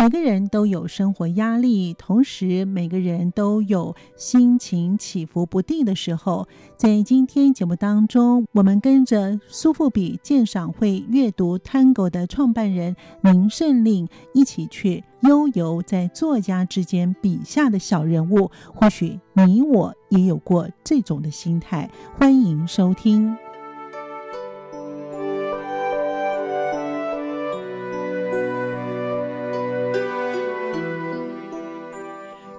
每个人都有生活压力，同时每个人都有心情起伏不定的时候。在今天节目当中，我们跟着苏富比鉴赏会阅读 Tango 的创办人林胜令一起去悠游在作家之间笔下的小人物。或许你我也有过这种的心态。欢迎收听。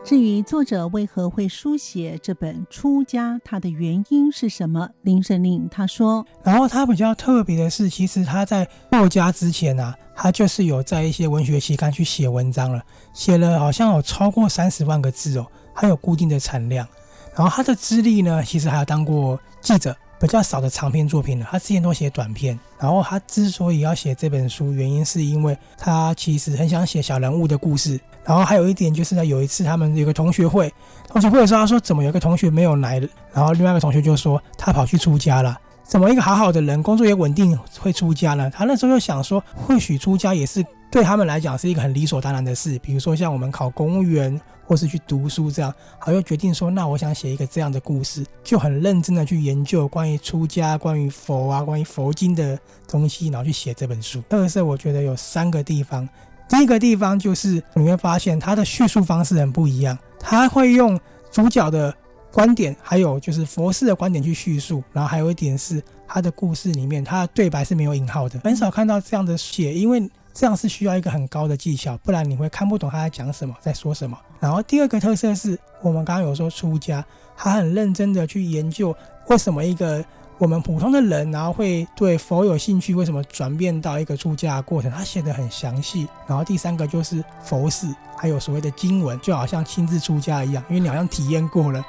至于作者为何会书写这本《出家》，他的原因是什么？林胜令他说：“然后他比较特别的是，其实他在作家之前啊，他就是有在一些文学期刊去写文章了，写了好像有超过三十万个字哦，还有固定的产量。然后他的资历呢，其实还有当过记者，比较少的长篇作品了。他之前都写短篇。然后他之所以要写这本书，原因是因为他其实很想写小人物的故事。”然后还有一点就是呢，有一次他们有个同学会，同学会的时候，他说怎么有个同学没有来，然后另外一个同学就说他跑去出家了。怎么一个好好的人，工作也稳定，会出家呢？他那时候就想说，或许出家也是对他们来讲是一个很理所当然的事。比如说像我们考公务员或是去读书这样，好，又决定说，那我想写一个这样的故事，就很认真的去研究关于出家、关于佛啊、关于佛经的东西，然后去写这本书。特色我觉得有三个地方。第一个地方就是你会发现他的叙述方式很不一样，他会用主角的观点，还有就是佛事的观点去叙述，然后还有一点是他的故事里面他的对白是没有引号的，很少看到这样的写，因为这样是需要一个很高的技巧，不然你会看不懂他在讲什么，在说什么。然后第二个特色是我们刚刚有说出家，他很认真的去研究为什么一个。我们普通的人，然后会对佛有兴趣，为什么转变到一个出家的过程？他写的很详细。然后第三个就是佛事，还有所谓的经文，就好像亲自出家一样，因为你好像体验过了。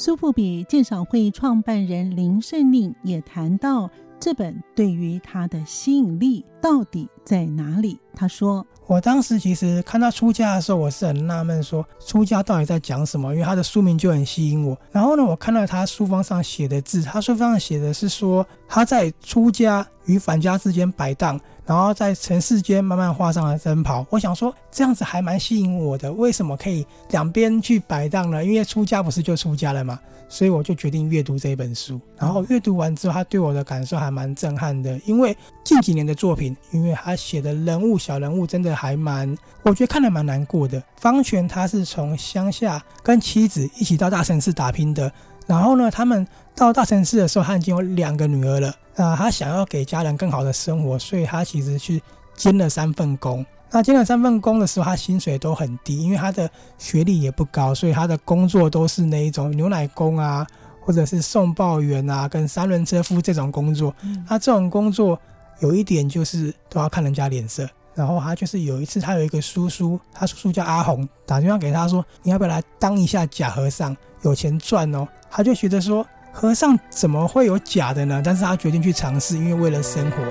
苏富比鉴赏会创办人林胜令也谈到，这本对于他的吸引力到底在哪里？他说：“我当时其实看到出家的时候，我是很纳闷，说出家到底在讲什么？因为他的书名就很吸引我。然后呢，我看到他书封上写的字，他书封上写的是说他在出家与返家之间摆荡。”然后在尘世间慢慢画上了僧袍，我想说这样子还蛮吸引我的。为什么可以两边去摆荡呢？因为出家不是就出家了嘛，所以我就决定阅读这本书。然后阅读完之后，他对我的感受还蛮震撼的。因为近几年的作品，因为他写的人物小人物真的还蛮，我觉得看得蛮难过的。方权他是从乡下跟妻子一起到大城市打拼的，然后呢，他们到大城市的时候，他已经有两个女儿了。啊他想要给家人更好的生活，所以他其实去兼了三份工。那兼了三份工的时候，他薪水都很低，因为他的学历也不高，所以他的工作都是那一种牛奶工啊，或者是送报员啊，跟三轮车夫这种工作。嗯。他这种工作有一点就是都要看人家脸色。然后他就是有一次，他有一个叔叔，他叔叔叫阿红，打电话给他说：“你要不要来当一下假和尚？有钱赚哦。”他就觉得说。和尚怎么会有假的呢？但是他决定去尝试，因为为了生活。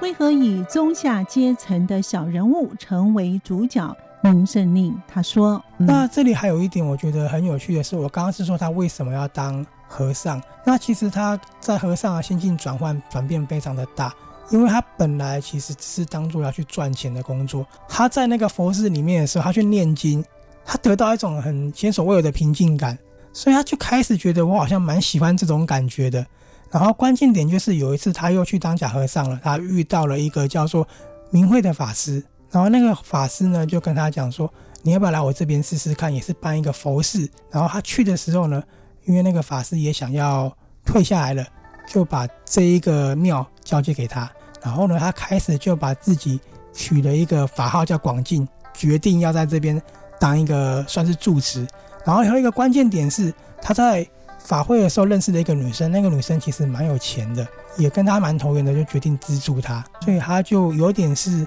为何以中下阶层的小人物成为主角？林胜令他说：“、那这里还有一点我觉得很有趣的是，我刚刚是说他为什么要当？”和尚，那其实他在和尚的心境转换转变非常的大，因为他本来其实只是当做要去赚钱的工作。他在那个佛寺里面的时候，他去念经，他得到一种很前所未有的平静感，所以他就开始觉得我好像蛮喜欢这种感觉的。然后关键点就是有一次他又去当假和尚了，他遇到了一个叫做明慧的法师。然后那个法师呢就跟他讲说，你要不要来我这边试试看，也是办一个佛事。然后他去的时候呢，因为那个法师也想要退下来了，就把这一个庙交接给他。然后呢，他开始就把自己取了一个法号叫广进，决定要在这边当一个算是住持。然后还有一个关键点是，他在法会的时候认识了一个女生，那个女生其实蛮有钱的，也跟他蛮投缘的，就决定资助他。所以他就有点是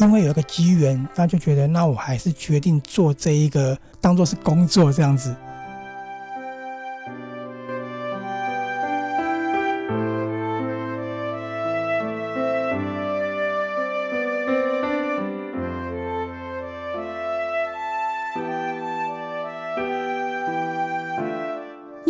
因为有一个机缘，他就觉得那我还是决定做这一个，当做是工作这样子。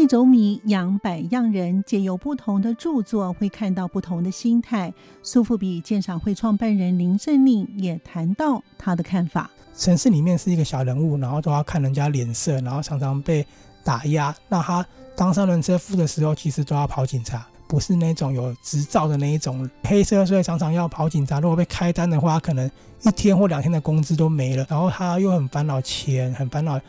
一斗米养百样人，借由不同的著作，会看到不同的心态。苏富比鉴赏会创办人林胜宁也谈到他的看法：城市里面是一个小人物，然后都要看人家脸色，然后常常被打压。那他当三轮车夫的时候，其实都要跑警察，不是那种有执照的那一种黑车，所以常常要跑警察。如果被开单的话，可能一天或两天的工资都没了。然后他又很烦恼钱，很烦恼。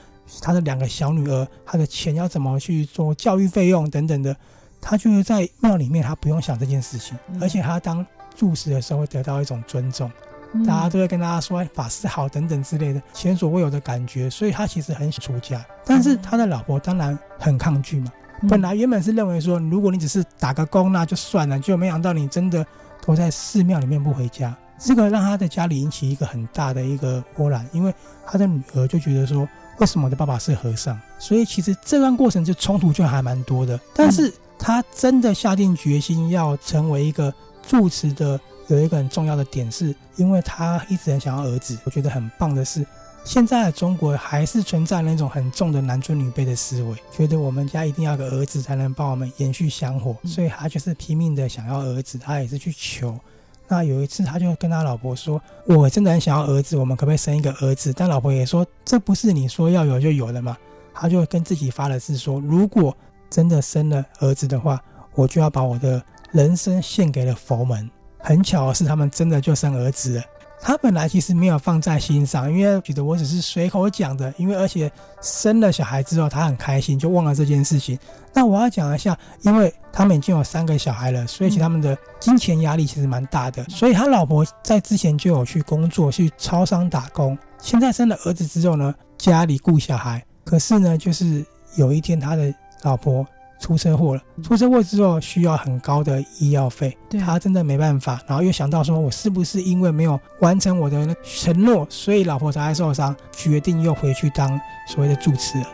他的两个小女儿，他的钱要怎么去做教育费用等等的，他就是在庙里面，他不用想这件事情，而且他当住持的时候会得到一种尊重，大家都会跟大家说法师好等等之类的前所未有的感觉，所以他其实很想出家，但是他的老婆当然很抗拒嘛。本来原本是认为说，如果你只是打个工那就算了，就没想到你真的都在寺庙里面不回家，这个让他的家里引起一个很大的一个波澜，因为他的女儿就觉得说。为什么我的爸爸是和尚？所以其实这段过程就冲突就还蛮多的。但是他真的下定决心要成为一个住持的，有一个很重要的点是，因为他一直很想要儿子。我觉得很棒的是，现在的中国还是存在那种很重的男尊女卑的思维，觉得我们家一定要个儿子才能帮我们延续香火，所以他就是拼命的想要儿子，他也是去求。那有一次，他就跟他老婆说：“我真的很想要儿子，我们可不可以生一个儿子？”但老婆也说：“这不是你说要有就有的嘛？”他就跟自己发了誓说：“如果真的生了儿子的话，我就要把我的人生献给了佛门。”很巧的是，他们真的就生儿子了。他本来其实没有放在心上，因为觉得我只是随口讲的。因为而且生了小孩之后，他很开心，就忘了这件事情。那我要讲一下，因为他们已经有三个小孩了，所以其实他们的金钱压力其实蛮大的。所以他老婆在之前就有去工作，去超商打工。现在生了儿子之后呢，家里顾小孩。可是呢，就是有一天他的老婆。出车祸了，出车祸之后需要很高的医药费，他真的没办法，然后又想到说，我是不是因为没有完成我的承诺，所以老婆才会受伤，决定又回去当所谓的住持了。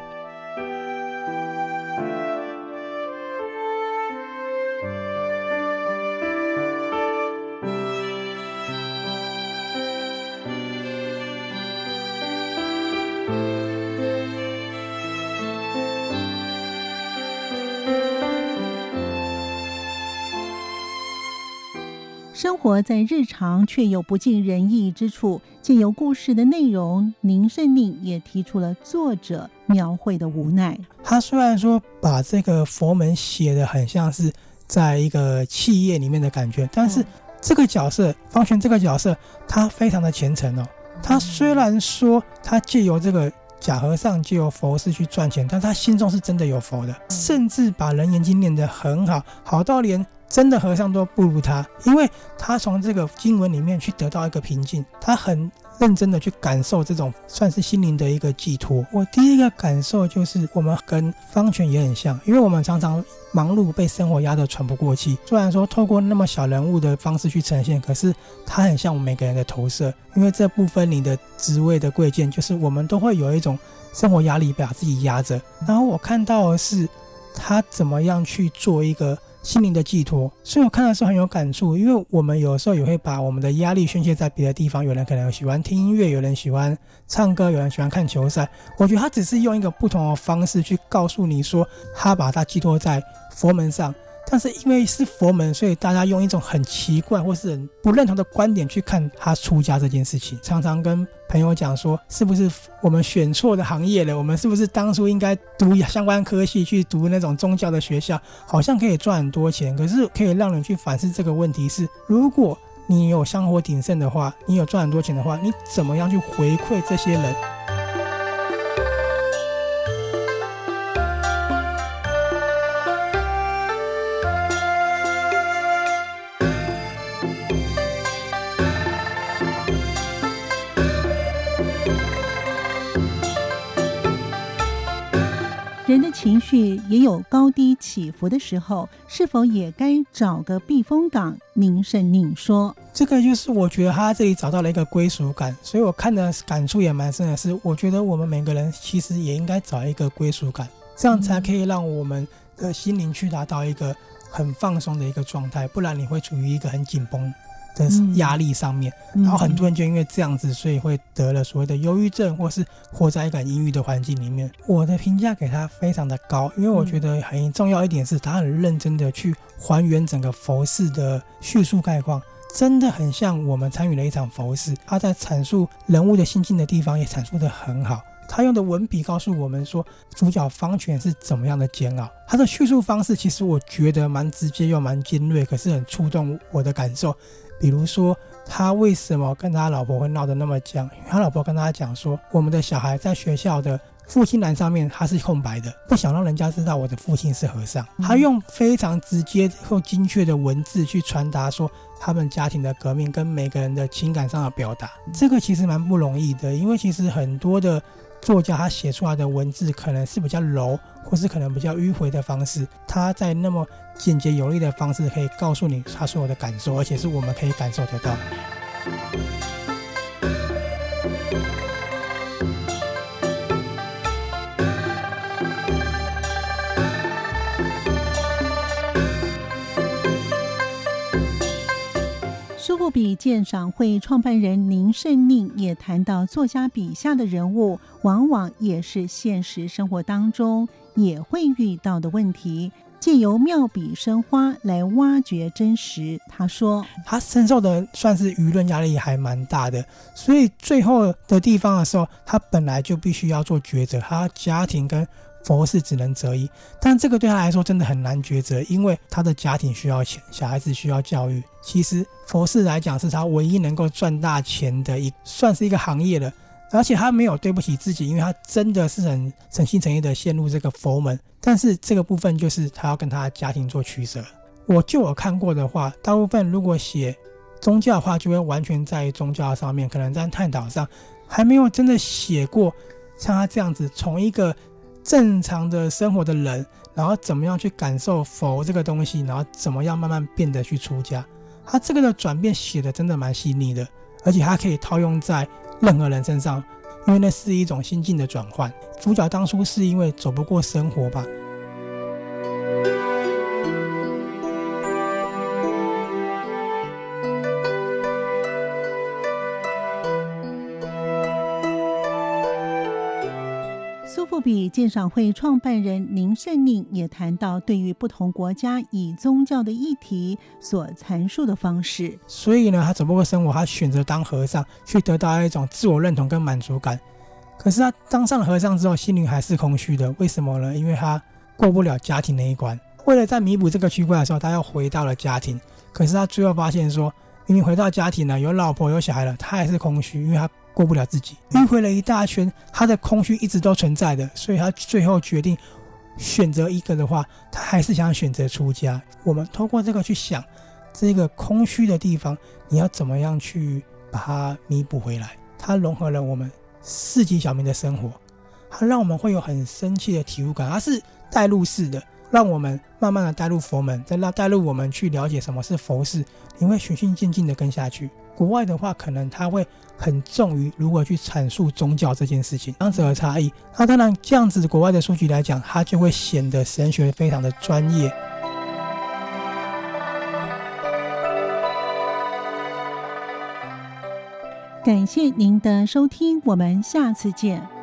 生活在日常，却有不尽人意之处。借由故事的内容，林胜利也提出了作者描绘的无奈。他虽然说把这个佛门写的很像是在一个企业里面的感觉，但是这个角色方璇这个角色，他非常的虔诚哦。他虽然说他借由这个假和尚借由佛事去赚钱，但他心中是真的有佛的，甚至把楞严经念得很好，好到连。真的和尚都不如他，因为他从这个经文里面去得到一个平静，他很认真的去感受这种算是心灵的一个寄托。我第一个感受就是，我们跟方权也很像，因为我们常常忙碌，被生活压得喘不过气。虽然说透过那么小人物的方式去呈现，可是他很像我们每个人的投射，因为这部分你的职位的贵贱，就是我们都会有一种生活压力把自己压着。然后我看到的是他怎么样去做一个。心灵的寄托，所以我看的时候很有感触，因为我们有时候也会把我们的压力宣泄在别的地方。有人可能喜欢听音乐，有人喜欢唱歌，有人喜欢看球赛。我觉得他只是用一个不同的方式去告诉你说，他把它寄托在佛门上。但是因为是佛门，所以大家用一种很奇怪或是很不认同的观点去看他出家这件事情。常常跟朋友讲说，是不是我们选错的行业了？我们是不是当初应该读相关科系，去读那种宗教的学校，好像可以赚很多钱？可是可以让人去反思这个问题是：如果你有香火鼎盛的话，你有赚很多钱的话，你怎么样去回馈这些人？人的情绪也有高低起伏的时候，是否也该找个避风港？宁胜宁说：“这个就是我觉得他这里找到了一个归属感，所以我看的感触也蛮深的是，我觉得我们每个人其实也应该找一个归属感，这样才可以让我们的心灵去达到一个很放松的一个状态，不然你会处于一个很紧绷。”的压力上面，然后很多人就因为这样子，所以会得了所谓的忧郁症，或是活在一个很阴郁的环境里面。我的评价给他非常的高，因为我觉得很重要一点是，他很认真的去还原整个佛寺的叙述概况，真的很像我们参与了一场佛事。他在阐述人物的心境的地方也阐述的很好。他用的文笔告诉我们说，主角方权是怎么样的煎熬。他的叙述方式其实我觉得蛮直接又蛮尖锐，可是很触动我的感受。比如说，他为什么跟他老婆会闹得那么僵？因为他老婆跟他讲说，我们的小孩在学校的父亲栏上面他是空白的，不想让人家知道我的父亲是和尚。他用非常直接或精确的文字去传达说他们家庭的革命跟每个人的情感上的表达。这个其实蛮不容易的，因为其实很多的。作家他写出来的文字可能是比较柔，或是可能比较迂回的方式，他在那么简洁有力的方式可以告诉你他所有的感受，而且是我们可以感受得到。富比鉴赏会创办人宁胜宁也谈到，作家笔下的人物往往也是现实生活当中也会遇到的问题，借由妙笔生花来挖掘真实。他说，他承受的算是舆论压力还蛮大的，所以最后的地方的时候，他本来就必须要做抉择，他家庭跟。佛事只能择一，但这个对他来说真的很难抉择，因为他的家庭需要钱，小孩子需要教育。其实佛事来讲是他唯一能够赚大钱的一，算是一个行业了。而且他没有对不起自己，因为他真的是很诚心诚意的陷入这个佛门。但是这个部分就是他要跟他家庭做取舍。我就有看过的话，大部分如果写宗教的话，就会完全在宗教上面，可能在探讨上还没有真的写过像他这样子从一个。正常的生活的人，然后怎么样去感受佛这个东西，然后怎么样慢慢变得去出家，他这个的转变写的真的蛮细腻的，而且他可以套用在任何人身上，因为那是一种心境的转换。主角当初是因为走不过生活吧。比鉴赏会创办人林胜宁也谈到，对于不同国家以宗教的议题所阐述的方式。所以呢，他走不过生活，他选择当和尚，去得到一种自我认同跟满足感。可是他当上了和尚之后，心灵还是空虚的。为什么呢？因为他过不了家庭那一关。为了在弥补这个区块的时候，他又回到了家庭。可是他最后发现说，明明回到家庭了，有老婆有小孩了，他还是空虚，因为他。过不了自己，迂回了一大圈，他的空虚一直都存在的，所以他最后决定选择一个的话，他还是想选择出家。我们通过这个去想，这个空虚的地方，你要怎么样去把它弥补回来？它融合了我们市井小民的生活，它让我们会有很深切的体悟感，它是带入式的，让我们慢慢的带入佛门，再让带入我们去了解什么是佛事，你会循序渐进的跟下去。国外的话，可能他会很重于如何去阐述宗教这件事情，两者的差异。那当然，这样子国外的书籍来讲，它就会显得神学非常的专业。感谢您的收听，我们下次见。